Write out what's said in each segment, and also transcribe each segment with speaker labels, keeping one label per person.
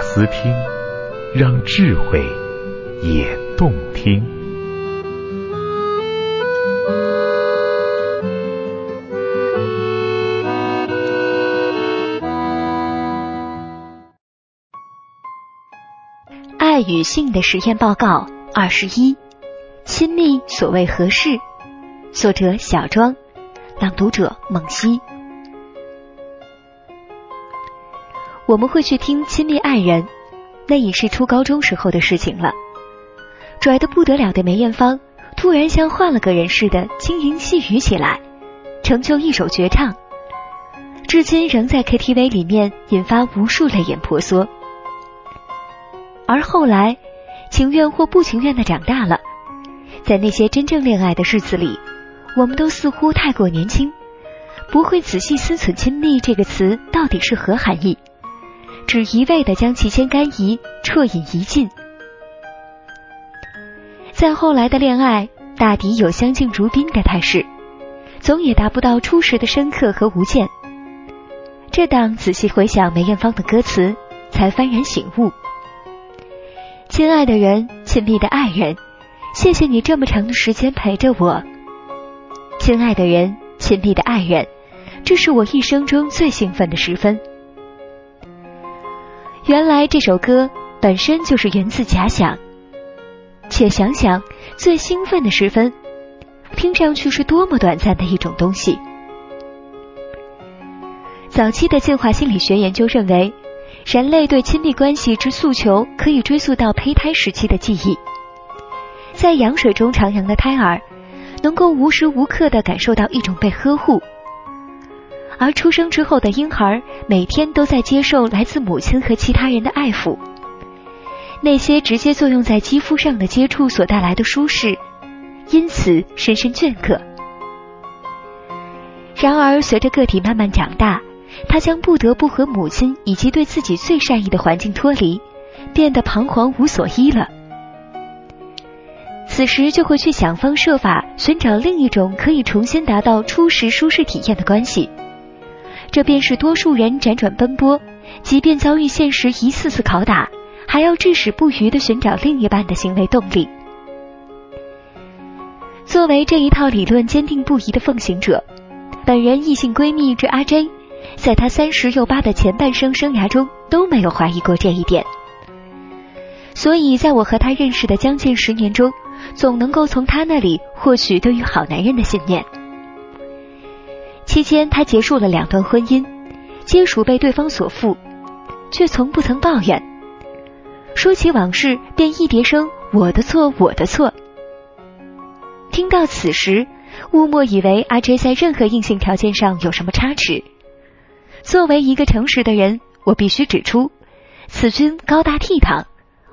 Speaker 1: 思听，让智慧也动听。
Speaker 2: 爱与性的实验报告二十一：亲密所谓何事？作者小庄，朗读者孟希。我们会去听亲密爱人，那已是初高中时候的事情了。拽得不得了的梅艳芳，突然像换了个人似的轻盈细语起来，成就一首绝唱，至今仍在 KTV 里面引发无数泪眼婆娑。而后来，情愿或不情愿的长大了，在那些真正恋爱的日子里，我们都似乎太过年轻，不会仔细思忖“亲密”这个词到底是何含义。只一味的将其先干仪，啜饮一尽。在后来的恋爱，大抵有相敬如宾的态势，总也达不到初时的深刻和无间。这当仔细回想梅艳芳的歌词，才幡然醒悟：亲爱的人，亲密的爱人，谢谢你这么长的时间陪着我。亲爱的人，亲密的爱人，这是我一生中最兴奋的时分。原来这首歌本身就是源自假想，且想想最兴奋的时分，听上去是多么短暂的一种东西。早期的进化心理学研究认为，人类对亲密关系之诉求可以追溯到胚胎时期的记忆，在羊水中徜徉的胎儿，能够无时无刻的感受到一种被呵护。而出生之后的婴孩每天都在接受来自母亲和其他人的爱抚，那些直接作用在肌肤上的接触所带来的舒适，因此深深镌刻。然而，随着个体慢慢长大，他将不得不和母亲以及对自己最善意的环境脱离，变得彷徨无所依了。此时就会去想方设法寻找另一种可以重新达到初始舒适体验的关系。这便是多数人辗转奔波，即便遭遇现实一次次拷打，还要至死不渝的寻找另一半的行为动力。作为这一套理论坚定不移的奉行者，本人异性闺蜜之阿 J，在她三十又八的前半生生涯中都没有怀疑过这一点。所以，在我和他认识的将近十年中，总能够从他那里获取对于好男人的信念。期间，他结束了两段婚姻，皆属被对方所负，却从不曾抱怨。说起往事，便一叠声“我的错，我的错”。听到此时，乌莫以为阿 J 在任何硬性条件上有什么差池。作为一个诚实的人，我必须指出，此君高大倜傥，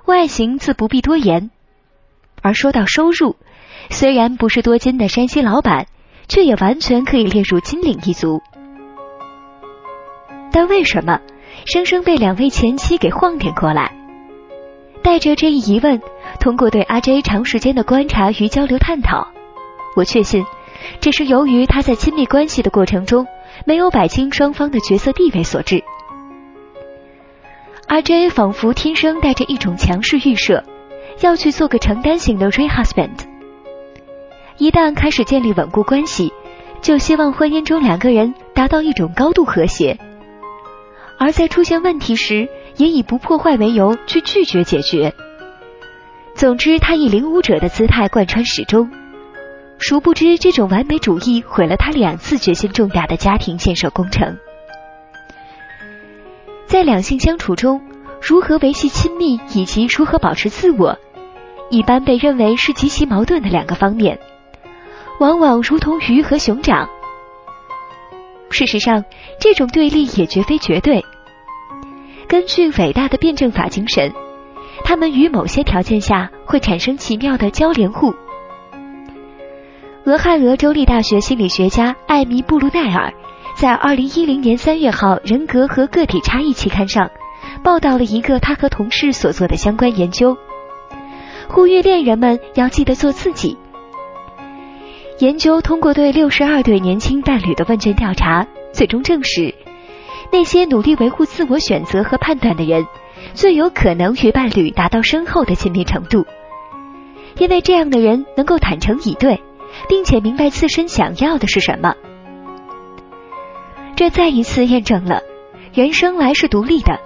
Speaker 2: 外形自不必多言。而说到收入，虽然不是多金的山西老板。却也完全可以列入金领一族，但为什么生生被两位前妻给晃点过来？带着这一疑问，通过对阿 J 长时间的观察与交流探讨，我确信，这是由于他在亲密关系的过程中没有摆清双方的角色地位所致。阿 J 仿佛天生带着一种强势预设，要去做个承担型的 re husband。一旦开始建立稳固关系，就希望婚姻中两个人达到一种高度和谐，而在出现问题时，也以不破坏为由去拒绝解决。总之，他以领舞者的姿态贯穿始终。殊不知，这种完美主义毁了他两次决心重大的家庭建设工程。在两性相处中，如何维系亲密以及如何保持自我，一般被认为是极其矛盾的两个方面。往往如同鱼和熊掌。事实上，这种对立也绝非绝对。根据伟大的辩证法精神，他们于某些条件下会产生奇妙的交联互。俄亥俄州立大学心理学家艾米布鲁奈尔在二零一零年三月号《人格和个体差异》期刊上报道了一个他和同事所做的相关研究，呼吁恋人们要记得做自己。研究通过对六十二对年轻伴侣的问卷调查，最终证实，那些努力维护自我选择和判断的人，最有可能与伴侣达到深厚的亲密程度，因为这样的人能够坦诚以对，并且明白自身想要的是什么。这再一次验证了，人生来是独立的，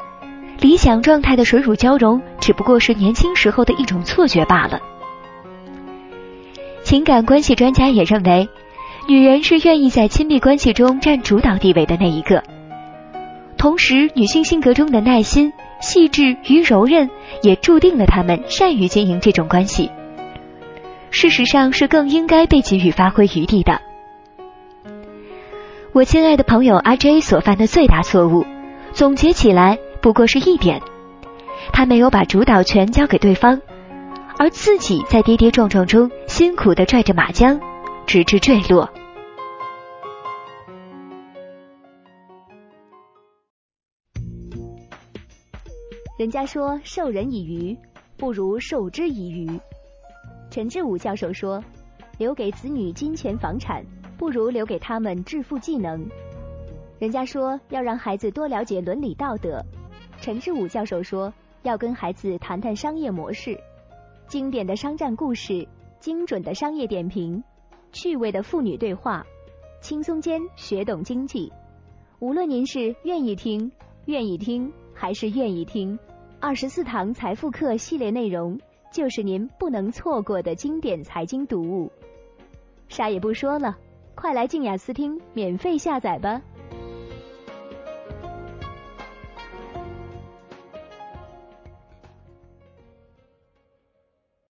Speaker 2: 理想状态的水乳交融只不过是年轻时候的一种错觉罢了。情感关系专家也认为，女人是愿意在亲密关系中占主导地位的那一个。同时，女性性格中的耐心、细致与柔韧，也注定了她们善于经营这种关系。事实上，是更应该被给予发挥余地的。我亲爱的朋友阿 J 所犯的最大错误，总结起来不过是一点：他没有把主导权交给对方，而自己在跌跌撞撞中辛苦的拽着马缰，直至坠落。
Speaker 3: 人家说授人以鱼，不如授之以渔。陈志武教授说，留给子女金钱房产，不如留给他们致富技能。人家说要让孩子多了解伦理道德，陈志武教授说要跟孩子谈谈商业模式，经典的商战故事，精准的商业点评，趣味的妇女对话，轻松间学懂经济。无论您是愿意听、愿意听还是愿意听。二十四堂财富课系列内容，就是您不能错过的经典财经读物。啥也不说了，快来静雅思听免费下载吧。